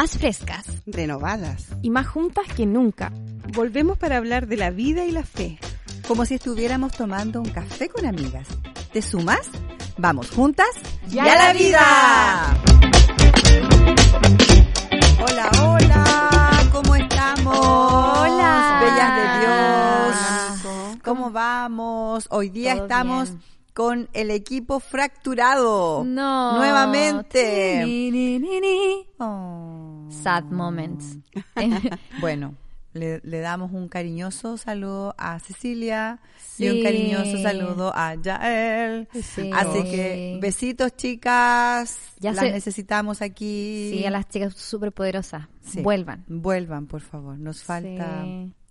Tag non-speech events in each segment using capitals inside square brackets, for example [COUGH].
más frescas renovadas y más juntas que nunca. Volvemos para hablar de la vida y la fe. Como si estuviéramos tomando un café con amigas. ¿Te sumas? Vamos juntas y a la vida. Hola, hola, ¿cómo estamos? Hola. Bellas de Dios. ¿Cómo vamos? Hoy día Todo estamos bien. con el equipo fracturado. No. Nuevamente. Ni, ni, ni, ni. Oh. Sad moments. [LAUGHS] [LAUGHS] Bueno, le, le damos un cariñoso saludo a Cecilia y un cariñoso saludo a Yael. Sí. Así que besitos chicas, Ya las se- necesitamos aquí. Sí, a las chicas súper poderosas. Sí. Vuelvan. Vuelvan, por favor. Nos falta.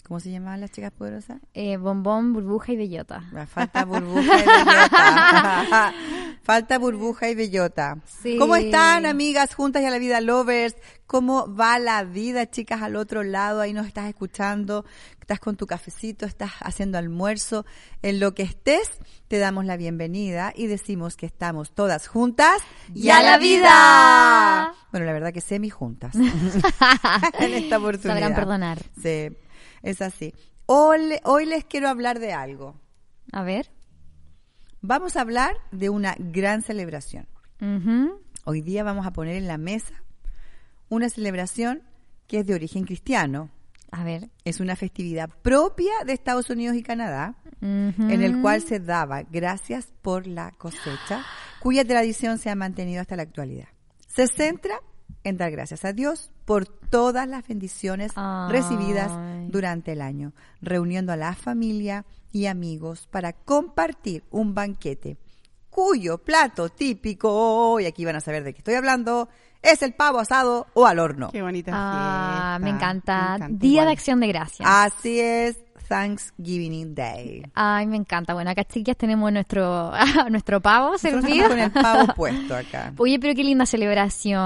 ¿Cómo se llamaban las chicas poderosas? Eh, bombón, burbuja y bellota. Ah, Falta burbuja y bellota. [LAUGHS] Falta burbuja y bellota. Sí. ¿Cómo están, amigas juntas y a la vida lovers? ¿Cómo va la vida, chicas, al otro lado? Ahí nos estás escuchando, estás con tu cafecito, estás haciendo almuerzo. En lo que estés, te damos la bienvenida y decimos que estamos todas juntas ¡Y a la vida! Bueno, la verdad que semi juntas [LAUGHS] en esta oportunidad. Sabrán perdonar. Sí, es así. Hoy, hoy les quiero hablar de algo. A ver. Vamos a hablar de una gran celebración. Hoy día vamos a poner en la mesa una celebración que es de origen cristiano. A ver. Es una festividad propia de Estados Unidos y Canadá, en el cual se daba gracias por la cosecha, cuya tradición se ha mantenido hasta la actualidad. Se centra en dar gracias a Dios por todas las bendiciones Ay. recibidas durante el año, reuniendo a la familia y amigos para compartir un banquete cuyo plato típico, y aquí van a saber de qué estoy hablando, es el pavo asado o al horno. Qué bonita Ah, fiesta. me encanta. Me encanta Día igual. de Acción de Gracias. Así es, Thanksgiving Day. Ay, me encanta. Bueno, acá chiquillas tenemos nuestro, [LAUGHS] nuestro pavo servido. estamos con el pavo [LAUGHS] puesto acá. Oye, pero qué linda celebración.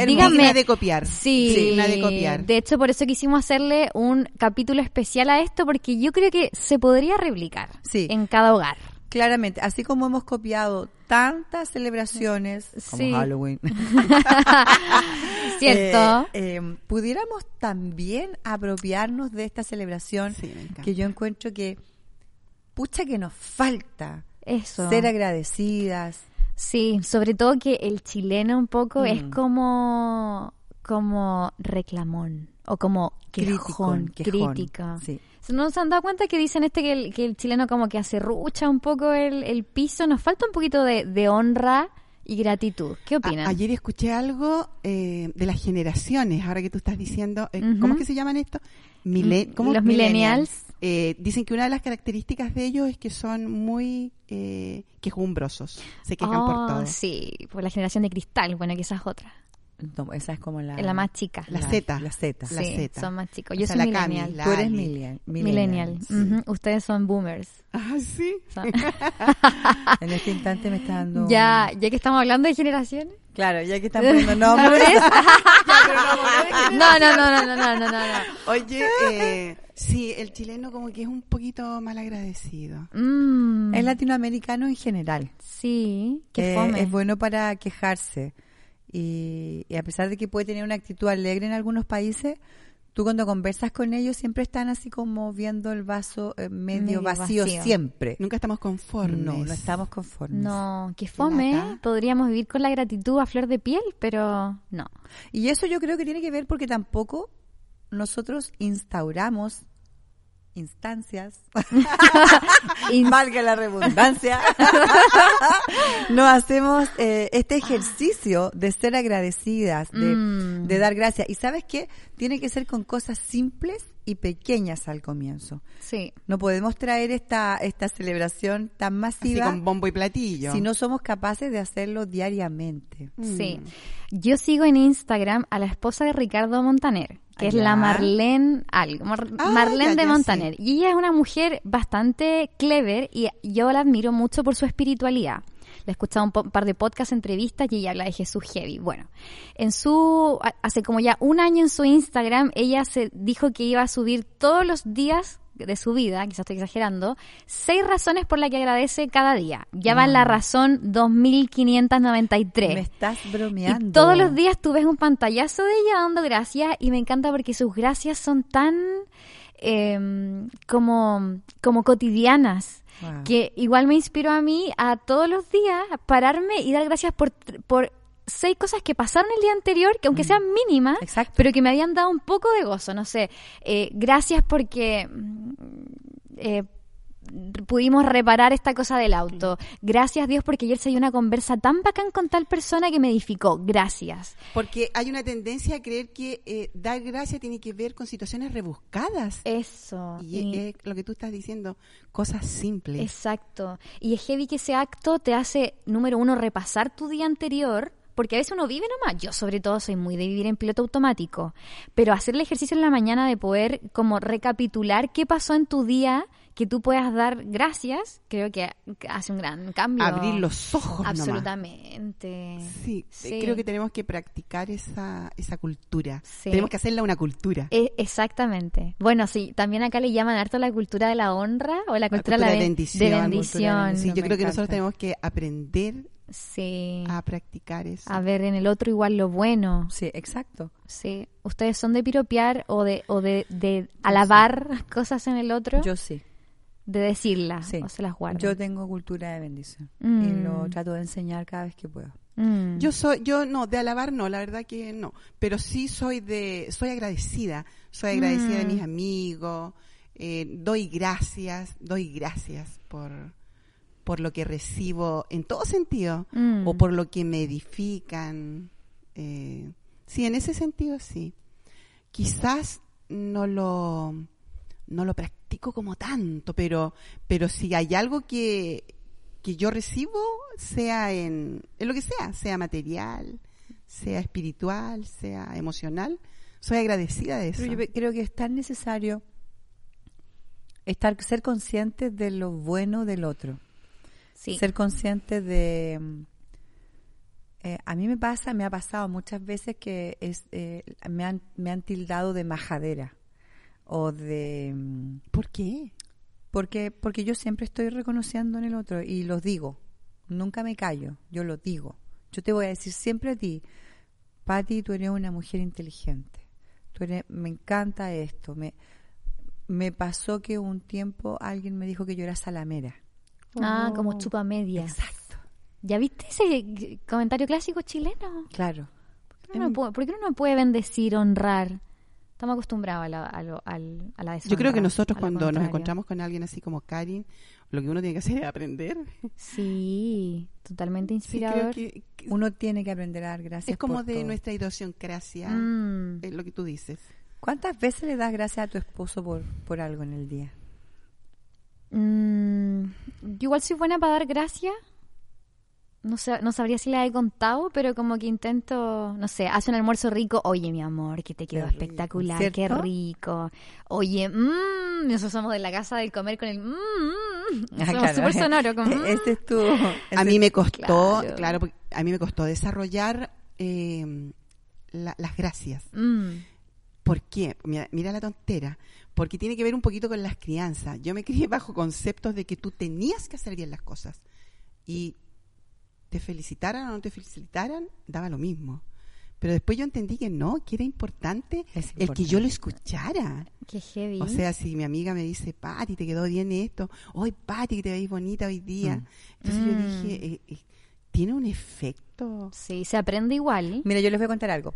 Hermosa. Díganme. De copiar. Sí, Digna de copiar. De hecho, por eso quisimos hacerle un capítulo especial a esto, porque yo creo que se podría replicar Sí. en cada hogar. Claramente, así como hemos copiado tantas celebraciones como Sí. Halloween, [LAUGHS] ¿Cierto? eh, eh, pudiéramos también apropiarnos de esta celebración Sí, que yo encuentro que pucha que nos falta eso. ser agradecidas. Sí, sobre todo que el chileno un poco es Mm. como como reclamón o como quejón. crítica. Sí. ¿No se han dado cuenta que dicen este que el, que el chileno como que acerrucha un poco el, el piso? Nos falta un poquito de, de honra y gratitud. ¿Qué A- opinan? ayer escuché algo eh, de las generaciones, ahora que tú estás diciendo, eh. ¿cómo es que se llaman esto? Mile- ¿cómo? Los millennials. Eh, dicen que una de las características de ellos es que son muy eh, quejumbrosos, se quejan por Oh, todo. Sí, por la generación de cristal. Bueno, que esa es otra. No, esa es como la, Es la más chica. La Z. La Z. La sí, Z. son más chicos. O Yo sea, soy la Cami, millennial. la- Tú eres millennial. Millennial. Ujú, Ustedes son boomers. Ah, sí. Son- [LAUGHS] [LAUGHS] En este instante me está dando... ya, ya que estamos hablando de generaciones. Claro, ya que están [LAUGHS] poniendo nombres. No, no, no, no, no, no, no, no. Oye, eh, sí, el chileno como que es un poquito mal agradecido. Mm, Es latinoamericano en general. sí, qué Eh, fome. es bueno para quejarse. Y, y a pesar de que puede tener una actitud alegre en algunos países, tú cuando conversas con ellos siempre están así como viendo el vaso eh, medio, Medio vacío, vacío. siempre. Nunca estamos conformes. No, no estamos conformes. No, qué fome. ¿eh? Podríamos vivir con la gratitud a flor de piel, pero no. Y eso yo creo que tiene que ver porque tampoco nosotros instauramos instancias, [LAUGHS] In- valga la redundancia, [LAUGHS] no hacemos eh, este ejercicio de ser agradecidas, de, Mm. de dar gracias. Y sabes qué? Tiene que ser con cosas simples y pequeñas al comienzo. Sí. No podemos traer esta, esta celebración tan Así masiva con bombo y platillo. si no somos capaces de hacerlo diariamente. Sí. Yo sigo en Instagram a la esposa de Ricardo Montaner, que es Ya. la Marlene algo, Mar- Ah, Marlene ya, de ya, Montaner. Y ella es una mujer bastante clever y yo la admiro mucho por su espiritualidad. Le he escuchado un par de podcasts, entrevistas y ella habla de Jesús Heavy. Bueno, en su, hace como ya un año en su Instagram, ella se dijo que iba a subir todos los días de su vida, quizás estoy exagerando, seis razones por las que agradece cada día. Ya va en la razón 2593. Me estás bromeando. Y todos los días tú ves un pantallazo de ella dando gracias y me encanta porque sus gracias son tan em, como, como cotidianas. Wow. Que igual me inspiró a mí a todos los días pararme y dar gracias por, por seis cosas que pasaron el día anterior, que aunque sean mínimas, Exacto. pero que me habían dado un poco de gozo. No sé, eh, gracias porque mm, eh, pudimos reparar esta cosa del auto. Gracias Dios porque ayer se dio una conversa tan bacán con tal persona que me edificó. Gracias. Porque hay una tendencia a creer que eh, dar gracias tiene que ver con situaciones rebuscadas. Eso. y Y- es lo que tú estás diciendo, cosas simples. Exacto. Y es heavy que ese acto te hace, número uno, repasar tu día anterior, porque a veces uno vive nomás. Yo sobre todo soy muy de vivir en piloto automático, pero hacer el ejercicio en la mañana de poder como recapitular qué pasó en tu día, que tú puedas dar gracias, creo que hace un gran cambio. Abrir los ojos nomás. Absolutamente. Sí, Sí. creo que tenemos que practicar esa, esa cultura. Sí. Tenemos que hacerla una cultura. E- exactamente. Bueno, sí, también acá le llaman harto la cultura de la honra o la cultura, cultura de, de ben- bendición. de Cultura de bendición. bendición. Sí, yo creo que nosotros tenemos que aprender Sí. a practicar eso. A ver en el otro igual lo bueno. Sí, exacto. Sí. ¿Ustedes son de piropear o de, o de, de alabar [LAUGHS] cosas en el otro? Yo sí. de decirlas Sí. o se las guardan. Yo tengo cultura de bendición. Y Mm. lo trato de enseñar cada vez que puedo. Mm. Yo soy, yo no, de alabar no, la verdad que no, pero sí soy de, soy agradecida, soy agradecida de Mm. mis amigos, eh, doy gracias, doy gracias por, por lo que recibo en todo sentido, Mm. o por lo que me edifican, eh, sí, en ese sentido sí. Quizás no lo, no lo practico como tanto, pero, pero si hay algo que, que yo recibo, sea en, en lo que sea, sea material, sea espiritual, sea emocional, soy agradecida de eso. Pero yo creo que es tan necesario estar ser consciente de lo bueno del otro. Sí. Ser consciente de... eh, a mí me pasa, me ha pasado muchas veces que es, eh, me, han, me han tildado de majadera o de... mm, ¿Por qué? Porque, porque yo siempre estoy reconociendo en el otro y los digo. Nunca me callo, yo lo digo. Yo te voy a decir siempre a ti, Patti, tú eres una mujer inteligente. Tú eres, me encanta esto. Me, me pasó que un tiempo alguien me dijo que yo era salamera. Ah, como chupa media. Exacto. ¿Ya viste ese comentario clásico chileno? Claro. ¿Por qué, uno no puede, por qué uno no puede bendecir, honrar? Estamos acostumbrados a la, a lo- al- a la Yo creo que deshonra, nosotros cuando nos encontramos con alguien así como Karin, lo que uno tiene que hacer es aprender. Sí, totalmente Sí, inspirador. creo que, que Uno tiene que aprender a dar gracias. es como por de todo. nuestra idiosincrasia, Mm. es lo que tú dices. ¿Cuántas veces le das gracias a tu esposo por, por algo en el día? Mm, yo igual soy buena para dar gracias. No, sé, no sabría si la he contado, pero como que intento, no sé, hace un almuerzo rico. Oye, mi amor, que te quedó Qué rico, espectacular, qué rico. Oye, mmm, nosotros somos de la casa del comer con el mmm, mm. Ah, somos claro. súper sonoro. Como, [LAUGHS] mm. Ese es tu... a mí es- me costó, claro. claro, porque a mí me costó desarrollar eh, la- las gracias. Mm. ¿Por qué? Mira, mira la tontera. Porque tiene que ver un poquito con las crianzas. Yo me crié bajo conceptos de que tú tenías que hacer bien las cosas. Y te felicitaran o no te felicitaran, daba lo mismo. Pero después yo entendí que no, que era importante Es el que yo lo escuchara. Qué heavy. O sea, si mi amiga me dice, Pati, te quedó bien esto. Hoy, Pati, que te veis bonita hoy día. Mm. Entonces Mm. yo dije, eh, eh, tiene un efecto. sí, se aprende igual. Mira, yo les voy a contar algo.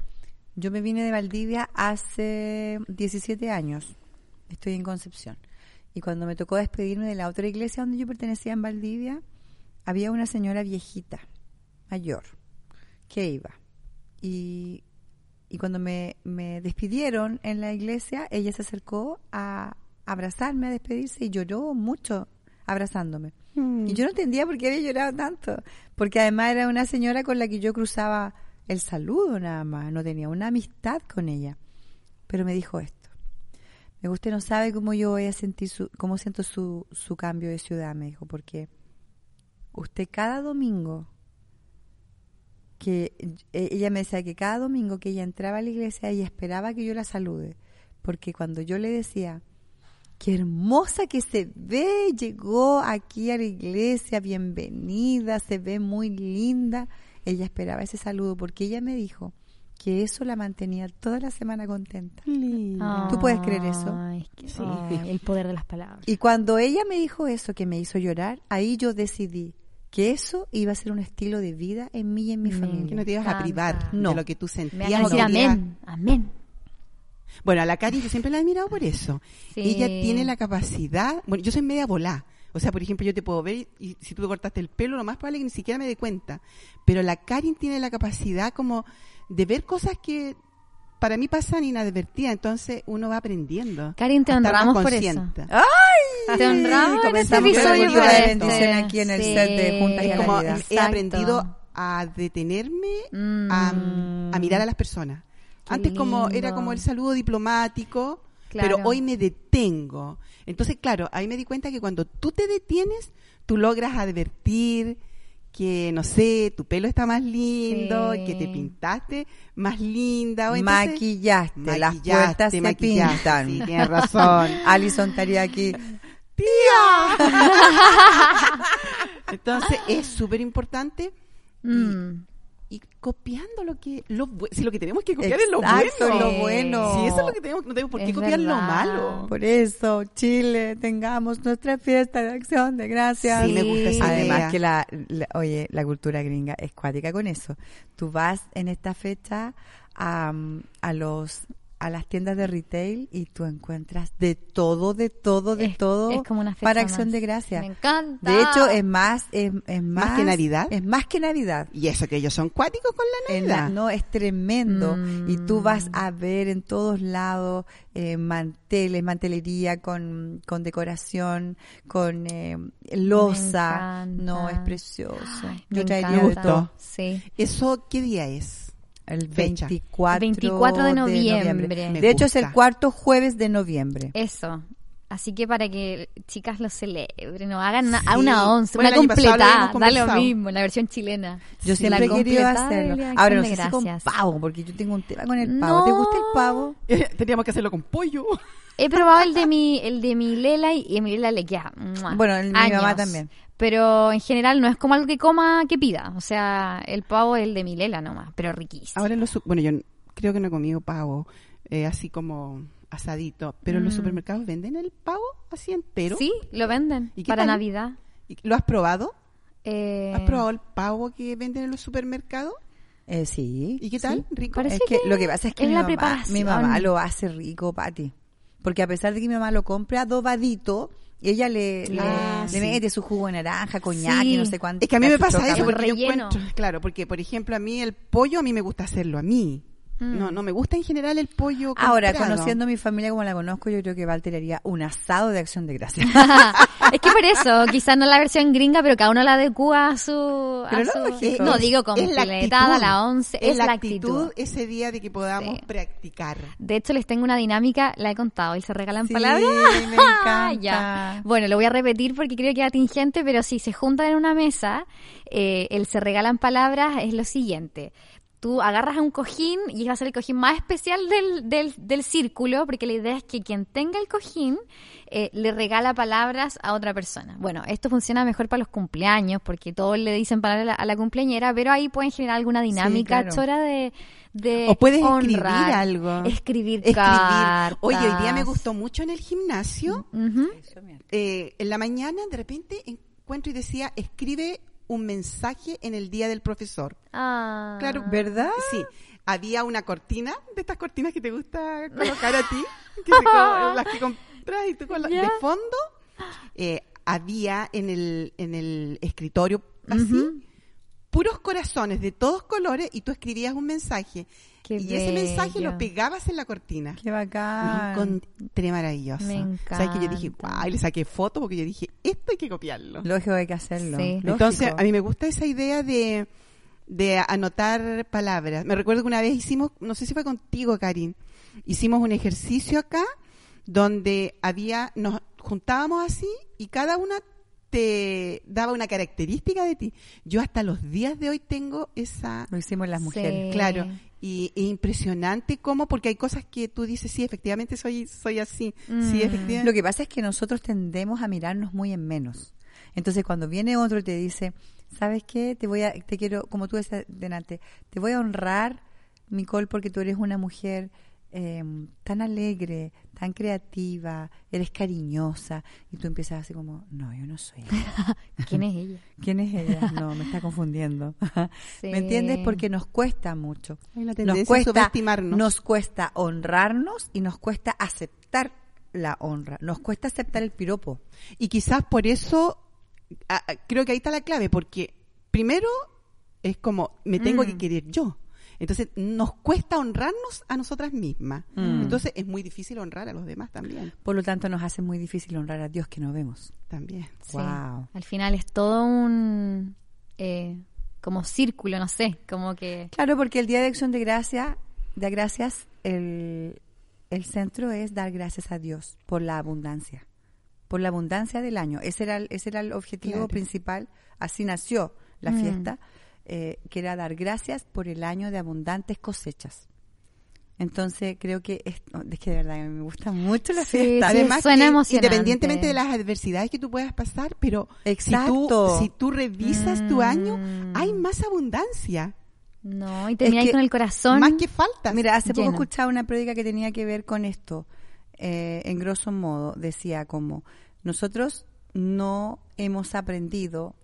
Yo me vine de Valdivia hace 17 años. Estoy en Concepción. Y cuando me tocó despedirme de la otra iglesia donde yo pertenecía en Valdivia, había una señora viejita, mayor, que iba. Y, y cuando me, me despidieron en la iglesia, ella se acercó a abrazarme, a despedirse y lloró mucho abrazándome. Y yo no entendía por qué había llorado tanto. Porque además era una señora con la que yo cruzaba el saludo nada más. No tenía una amistad con ella. Pero me dijo esto. Me gusta, no sabe cómo yo voy a sentir su, cómo siento su, su cambio de ciudad, me dijo, porque usted cada domingo que eh, ella me decía que cada domingo que ella entraba a la iglesia ella esperaba que yo la salude, porque cuando yo le decía qué hermosa que se ve, llegó aquí a la iglesia, bienvenida, se ve muy linda. Ella esperaba ese saludo porque ella me dijo que eso la mantenía toda la semana contenta. ¿Tú puedes creer eso? Ay, ay, el poder de las palabras. Y cuando ella me dijo eso, que me hizo llorar, ahí yo decidí que eso iba a ser un estilo de vida en mí y en mi Me Que familia. no te ibas a privar No. de lo que tú Me sentías. decir querías. amén, amén. Bueno, a la Cari yo siempre la he admirado por eso. Sí. Ella tiene la capacidad, bueno, yo soy media volá. O sea, por ejemplo, yo te puedo ver y si tú te cortaste el pelo, lo más probable es que ni siquiera me dé cuenta. Pero la Karin tiene la capacidad como de ver cosas que para mí pasan inadvertidas. Entonces uno va aprendiendo. Karin, te honramos por eso. consciente. Te honramos en este Comenzamos con episodio bendición aquí en el set de Juntas y la como vida. he aprendido a detenerme a, Mm. a mirar a las personas. Qué Antes como era como el saludo diplomático, Claro. pero hoy me detengo. Entonces, claro, ahí me di cuenta que cuando tú te detienes, tú logras advertir que, no sé, tu pelo está más lindo, Sí. que te pintaste más linda. O entonces- Maquillaste, las puertas se pintan. sí, tienes razón. [LAUGHS] Alison estaría aquí. [LAUGHS] Entonces, es súper importante Mm. Y copiando lo que lo si lo que tenemos que copiar es lo bueno lo bueno. si eso es lo que tenemos no tenemos por qué Es copiar lo malo Por eso, Chile, tengamos nuestra fiesta de acción de gracias. Sí, me gusta esa Además idea. que la, la- oye, la cultura gringa es cuática con eso. Tú vas en esta fecha a, a los a las tiendas de retail y tú encuentras de todo, de todo, de Es- todo es como una fecha para acción más. de gracias. Me encanta. De hecho, es más, es, es más, que Navidad. Es más que Navidad. y eso que ellos son cuáticos con la Navidad no, es tremendo. Y tú vas Mm. a ver en todos lados eh, manteles, mantelería con, con decoración, con eh, losa. No, es precioso. Ay, Yo me traería encanta. de todo. Sí. eso qué día es El Fecha. 24, 24 de noviembre. Me De hecho, es el cuarto jueves de noviembre. Eso. Así que para que chicas lo celebren o hagan una, Sí. a una once, Bueno, una habíamos da lo mismo, la versión chilena. Yo Sí, siempre he querido hacerlo. de Ahora, no sé de si con pavo, porque yo tengo un tema con el pavo. ¿Te No. gusta el pavo? [LAUGHS] teníamos que hacerlo con pollo He probado el de mi, el de mi Lela y, a mi Lela le queda. ¡mua! Bueno, el de mi mamá también. Pero en general no es como algo que coma, que pida. O sea, el pavo es el de mi Lela nomás, pero riquísimo. ahora en los bueno yo creo que no he comido pavo eh, así como asadito pero en los Mm. supermercados venden el pavo así entero Sí, lo venden ¿Y qué para tal? Navidad. ¿Y- ¿lo has probado? Eh, ¿has probado el pavo que venden en los supermercados? Eh, sí. ¿y qué tal? sí. rico Parece es que, que lo que pasa es que es mi, la mamá, mi mamá lo hace rico, Pati. Porque a pesar de que mi mamá lo compra adobadito, ella le, le- Ah, le sí. mete su jugo de naranja, coñac Sí. y no sé cuánto. Es que a mí me pasa eso porque yo relleno. encuentro, claro, porque por ejemplo a mí el pollo a mí me gusta hacerlo a mí. Mm. No, no me gusta en general el pollo Ahora, comprado. conociendo a mi familia como la conozco, yo creo que Walter haría un asado de acción de gracias. [LAUGHS] es que por eso, quizás no la versión gringa, pero cada uno la adecua a su... a Pero su- lógico. no digo es la completada, actitud, la once, es, la actitud. ese día de que podamos Sí. practicar. De hecho, les tengo una dinámica, la he contado, y se regalan Sí, palabras. me [LAUGHS] encanta. Ya. Bueno, lo voy a repetir porque creo que es atingente, pero si se juntan en una mesa, eh, el se regalan palabras es lo siguiente. Tú agarras a un cojín y va a ser el cojín más especial del, del, del círculo, porque la idea es que quien tenga el cojín eh, le regala palabras a otra persona. Bueno, esto funciona mejor para los cumpleaños, porque todos le dicen palabras a la, a la cumpleañera, pero ahí pueden generar alguna dinámica claro. chora de, de O puedes escribir honrar, algo. Escribir, Escribir. cartas. Oye, hoy día me gustó mucho en el gimnasio. Eh, en la mañana de repente encuentro y decía, escribe un mensaje en el día del profesor. Ah. Claro, ¿Verdad? Sí. Había una cortina, de estas cortinas que te gusta [LAUGHS] colocar a ti, que se [LAUGHS] las que compras y tú con la- de fondo, eh, había en el, en el escritorio así. Puros corazones de todos colores y tú escribías un mensaje. Qué y ese mensaje lo pegabas en la cortina. Qué bacán. Encontré maravilloso. Me ¿Sabes que yo dije, encanta. wow, y le saqué foto porque yo dije, esto hay que copiarlo. Lógico hay que hacerlo. Sí. lógico. Entonces, a mí me gusta esa idea de, de anotar palabras. Me recuerdo que una vez hicimos, no sé si fue contigo, Karin, hicimos un ejercicio acá donde había, nos juntábamos así y cada una te daba una característica de ti. Yo hasta los días de hoy tengo esa... Lo hicimos las mujeres. Sí. Claro, y es impresionante cómo, porque hay cosas que tú dices, sí, efectivamente soy, soy así, sí, Mm. efectivamente. Lo que pasa es que nosotros tendemos a mirarnos muy en menos. Entonces, cuando viene otro y te dice, ¿sabes qué? Te voy a, te quiero, como tú decías delante, te voy a honrar, Nicole, porque tú eres una mujer eh, tan alegre, tan creativa, eres cariñosa, y tú empiezas así como, no, yo no soy. ella". [LAUGHS] ¿Quién es ella? [LAUGHS] ¿Quién es ella? No, me está confundiendo. Sí. ¿Me entiendes? Porque nos cuesta mucho. Nos a cuesta, nos cuesta honrarnos y nos cuesta aceptar la honra. Nos cuesta aceptar el piropo. Y quizás por eso, ah, ah, creo que ahí está la clave, porque primero es como, me tengo Mm. que querer yo. Entonces, nos cuesta honrarnos a nosotras mismas. Mm. Entonces, es muy difícil honrar a los demás también. Por lo tanto, nos hace muy difícil honrar a Dios que no vemos. También. Sí. Wow. Al final es todo un eh, como círculo, no sé, como que Claro, porque el Día de Acción de Gracia, de Gracias, el, el centro es dar gracias a Dios por la abundancia, por la abundancia del año. Ese era el, ese era el objetivo Claro. principal, así nació la Mm. fiesta, eh, que era dar gracias por el año de abundantes cosechas. Entonces creo que es, es que de verdad me gusta mucho la Sí, fiesta. sí, Además, suena que emocionante. independientemente de las adversidades que tú puedas pasar, pero si Exacto. tú, si tú revisas tu año, Mm. hay más abundancia, no, y termináis que con el corazón. más que falta. Mira, hace poco escuchaba una prédica que tenía que ver con esto. Eh, en grosso modo, decía como, nosotros no hemos aprendido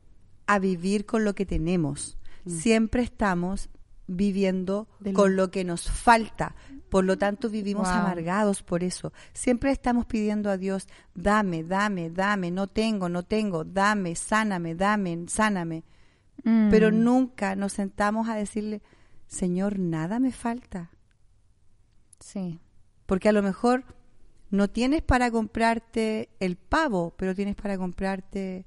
a vivir con lo que tenemos. Siempre estamos viviendo con lo que nos falta. Por lo tanto, vivimos Wow. amargados por eso. Siempre estamos pidiendo a Dios, dame, dame, dame, no tengo, no tengo, dame, sáname, dame, sáname Mm. pero nunca nos sentamos a decirle, Señor, nada me falta. Sí. Porque a lo mejor no tienes para comprarte el pavo, pero tienes para comprarte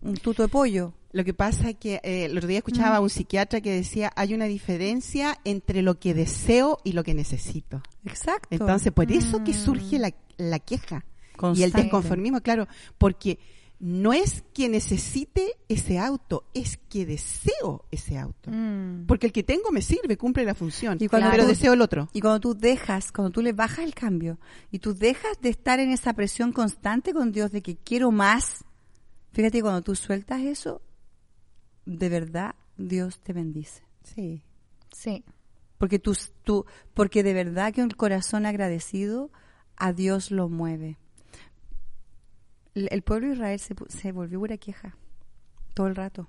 un tuto de pollo. Lo que pasa es que eh, el otro día escuchaba a un psiquiatra que decía hay una diferencia entre lo que deseo y lo que necesito. Exacto. Entonces, por eso que Mm. surge la, la queja y el Constante. desconformismo, claro, porque no es que necesite ese auto, es que deseo ese auto. Mm. Porque el que tengo me sirve, cumple la función, Y cuando pero tú- deseo el otro. Y cuando tú dejas, cuando tú le bajas el cambio y tú dejas de estar en esa presión constante con Dios de que quiero más, fíjate, cuando tú sueltas eso, de verdad Dios te bendice. Sí. Sí. Porque tú, tú, porque de verdad que un corazón agradecido a Dios lo mueve. El, el pueblo de Israel se, pu- se volvió pura queja todo el rato.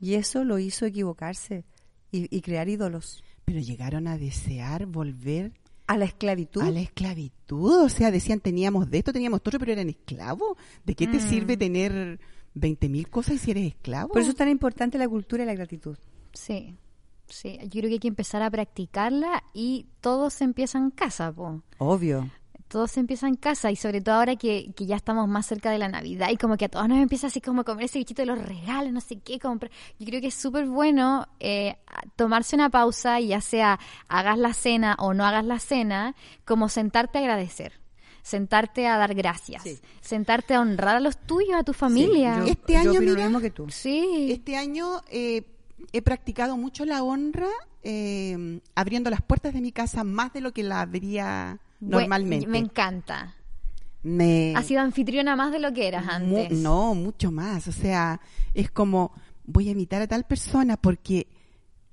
Y eso lo hizo equivocarse y, y crear ídolos. Pero llegaron a desear volver A la esclavitud. a la esclavitud. O sea, decían, teníamos de esto, teníamos otro, pero eran esclavos. ¿De qué te Mm. sirve tener 20.000 cosas si eres esclavo? Por eso es tan importante la cultura y la gratitud. Sí. Sí, yo creo que hay que empezar a practicarla y todo se empieza en casa, po. Obvio. Todo se empieza en casa y sobre todo ahora que, que ya estamos más cerca de la Navidad y como que a todos nos empieza así como a comer ese bichito de los regalos, no sé qué comprar. Yo creo que es súper bueno eh, tomarse una pausa y ya sea hagas la cena o no hagas la cena, como sentarte a agradecer. Sentarte a dar gracias, Sí. sentarte a honrar a los tuyos, a tu familia. Yo, Este yo año, mira, mismo que tú. Sí. Este año eh, he practicado mucho la honra eh, abriendo las puertas de mi casa más de lo que la abría normalmente. Me encanta. Me- Has sido anfitriona más de lo que eras Mu- antes. no, mucho más. O sea, es como voy a invitar a tal persona porque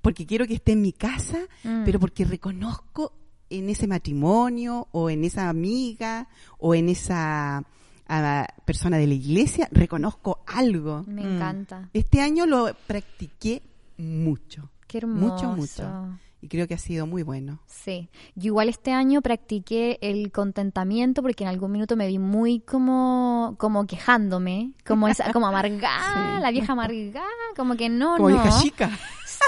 porque quiero que esté en mi casa, Mm. pero porque reconozco en ese matrimonio o en esa amiga o en esa ah, persona de la iglesia, reconozco algo. Me Mm. encanta. Este año lo practiqué mucho. Qué hermoso. Mucho, mucho. Y creo que ha sido muy bueno. Sí, yo igual este año practiqué el contentamiento porque en algún minuto me vi muy como como quejándome, como esa como amargada, [LAUGHS] Sí. la vieja amargada, como que no, Como no. hija chica.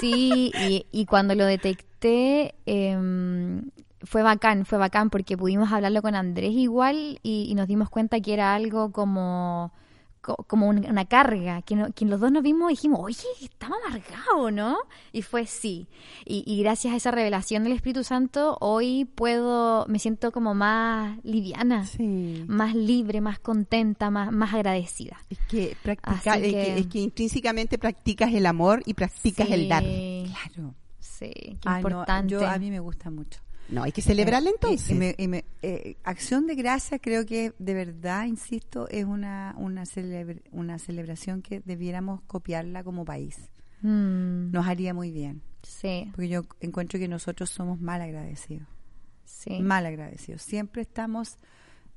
Sí, y, y cuando lo detecté em, fue bacán, fue bacán porque pudimos hablarlo con Andrés igual y, y nos dimos cuenta que era algo como co- como un- una carga, que, no- que los dos nos vimos y dijimos, oye, estaba amargado, ¿no? Y fue sí. Y, y gracias a esa revelación del Espíritu Santo, hoy puedo, me siento como más liviana, Sí. más libre, más contenta, más, más agradecida. Es que, practica, es, que- que, es que intrínsecamente practicas el amor y practicas el dar. Claro. Sí, qué no, importante. yo, a mí me gusta mucho. No, hay que celebrarla Eh, entonces. y- y me- y me- eh, acción de gracias creo que de verdad, insisto, es una, una, celebr- una celebración que debiéramos copiarla como país. Mm, Nos haría muy bien. sí, Porque yo encuentro que nosotros somos mal agradecidos. sí. Mal agradecidos. Siempre estamos...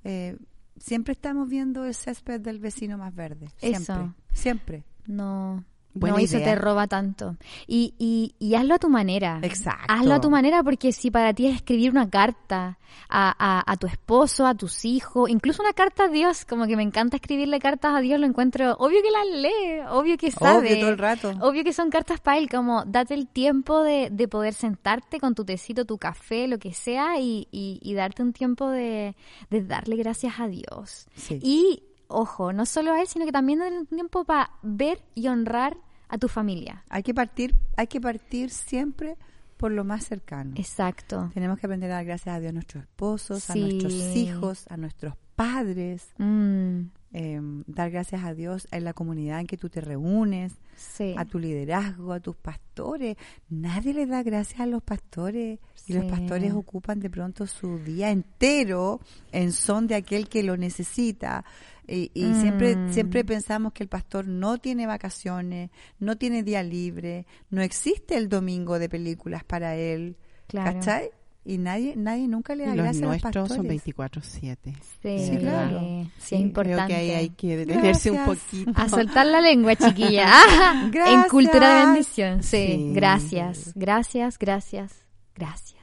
eh, Siempre estamos viendo el césped del vecino más verde. Siempre. Eso. Siempre. No, Buena no, eso idea. te roba tanto. Y, y, y hazlo a tu manera. Exacto. Hazlo a tu manera porque si para ti es escribir una carta a, a, a tu esposo, a tus hijos, incluso una carta a Dios, como que me encanta escribirle cartas a Dios, lo encuentro, obvio que las lee, obvio que sabe. Obvio, todo el rato. Obvio que son cartas para él, como date el tiempo de, de poder sentarte con tu tecito, tu café, lo que sea, y, y, y darte un tiempo de, de darle gracias a Dios. Sí. Y, ojo, no solo a él, sino que también darle un tiempo para ver y honrar a tu familia. Hay que partir, hay que partir siempre por lo más cercano. Exacto. Tenemos que aprender a dar gracias a Dios a nuestros esposos, a nuestros hijos, a nuestros padres, Mm, eh, dar gracias a Dios en la comunidad en que tú te reúnes, sí. a tu liderazgo, a tus pastores. Nadie le da gracias a los pastores y los pastores ocupan de pronto su día entero en son de aquel que lo necesita. Y, y siempre, Mm. siempre pensamos que el pastor no tiene vacaciones, no tiene día libre, no existe el domingo de películas para él. Claro. ¿Cachai? Y nadie, nadie nunca le da los gracias a los nuestros son pastores. 24-7. Sí, Sí, claro. Sí, es importante. Creo que ahí hay que detenerse un Gracias. poquito. A soltar la lengua, [LAUGHS] chiquilla. Ah, [LAUGHS] en Gracias. cultura de bendición. Sí, Sí. gracias, gracias, gracias, gracias.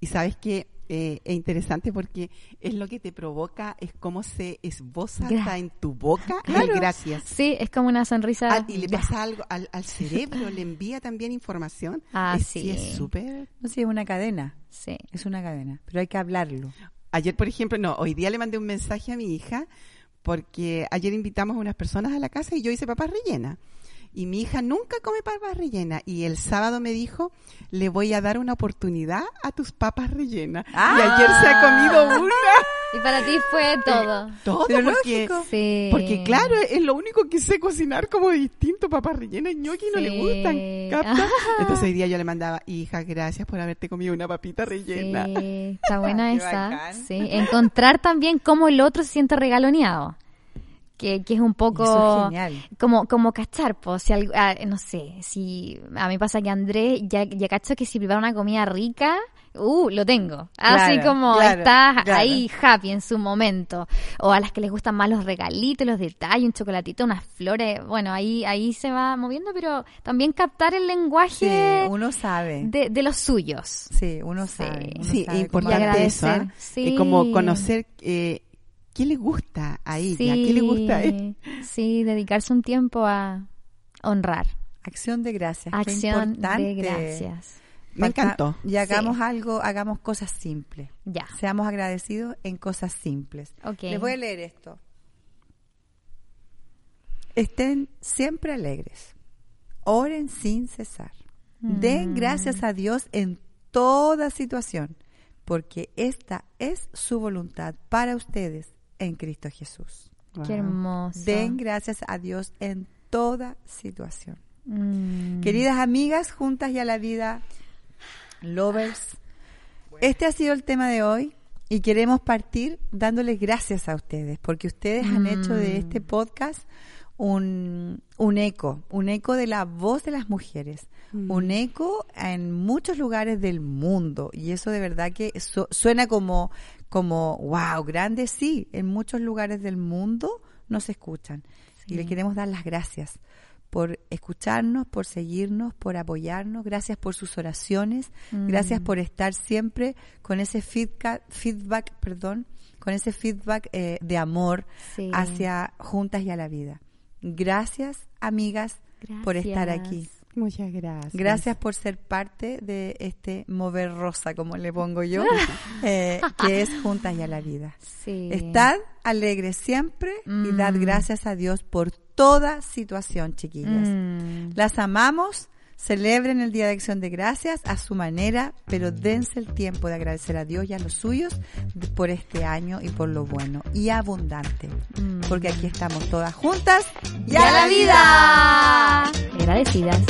Y sabes que eh, es interesante porque es lo que te provoca, es cómo se esboza Gra- hasta en tu boca [LAUGHS] el gracias. Sí, es como una sonrisa. Ah, y le pasa algo al, al [LAUGHS] cerebro, le envía también información. Ah, Es- sí. es súper. No sé, es una cadena. Sí. Es una cadena. Pero hay que hablarlo. Ayer, por ejemplo, no, hoy día le mandé un mensaje a mi hija porque ayer invitamos a unas personas a la casa y yo hice papas rellenas. Y mi hija nunca come papas rellenas. Y el sábado me dijo, le voy a dar una oportunidad a tus papas rellenas. Y ayer se ha comido una. [LAUGHS] Y para ti fue todo. Todo Pero porque, lógico. Sí. porque claro, es lo único que sé cocinar como distinto. Papas rellenas, ñoqui no le Sí. gustan. ¿capta? [LAUGHS] Entonces hoy día yo le mandaba, hija, gracias por haberte comido una papita rellena. Sí, está buena [LAUGHS] esa. bacán. Sí, encontrar también cómo el otro se siente regaloneado. Que, que es un poco Eso es genial. como como cachar, pues, si algo- ah, no sé, si a mí pasa que Andrés ya, ya cacho que si prepara una comida rica, uh, lo tengo. Así Claro, como claro, está claro. ahí happy en su momento. O a las que les gustan más los regalitos, los detalles, un chocolatito, unas flores, bueno, ahí ahí se va moviendo, pero también captar el Sí, lenguaje uno sabe. de, de los suyos. Sí, uno Sí. sabe. uno Sí, sabe Y importante eso. agradecer, ¿ah? sí. Como conocer eh, qué le gusta a ella, qué le gusta a él. Sí, dedicarse un tiempo a honrar. Acción de gracias. qué Acción importante. de gracias. Me encantó. Y hagamos Sí. algo, hagamos cosas simples. Ya. Seamos agradecidos en cosas simples. Ok. Les voy a leer esto. Estén siempre alegres. Oren sin cesar. Den gracias a Dios en toda situación, porque esta es su voluntad para ustedes en Cristo Jesús. Qué hermoso. Den gracias a Dios en toda situación. Mm, Queridas amigas, juntas y a la vida, lovers, este ha sido el tema de hoy y queremos partir dándoles gracias a ustedes, porque ustedes han hecho de este podcast un, un eco, un eco de la voz de las mujeres, un eco en muchos lugares del mundo. Y eso de verdad que su- suena como, como, wow, grande, sí, en muchos lugares del mundo nos escuchan y le queremos dar las gracias por escucharnos, por seguirnos, por apoyarnos, gracias por sus oraciones, gracias por estar siempre con ese feedback, feedback perdón, con ese feedback eh, de amor Sí. hacia juntas y a la vida. Gracias, amigas, por estar aquí. Muchas gracias. Gracias por ser parte de este mover rosa, como le pongo yo, [LAUGHS] eh, que es Juntas y a la Vida. Sí. Estad alegres siempre y dad Mm. gracias a Dios por toda situación, chiquillas. Mm. Las amamos, celebren el Día de Acción de Gracias a su manera, pero dense el tiempo de agradecer a Dios y a los suyos por este año y por lo bueno y abundante. Mm. Porque aquí estamos todas juntas ¡Y a la vida! Agradecidas.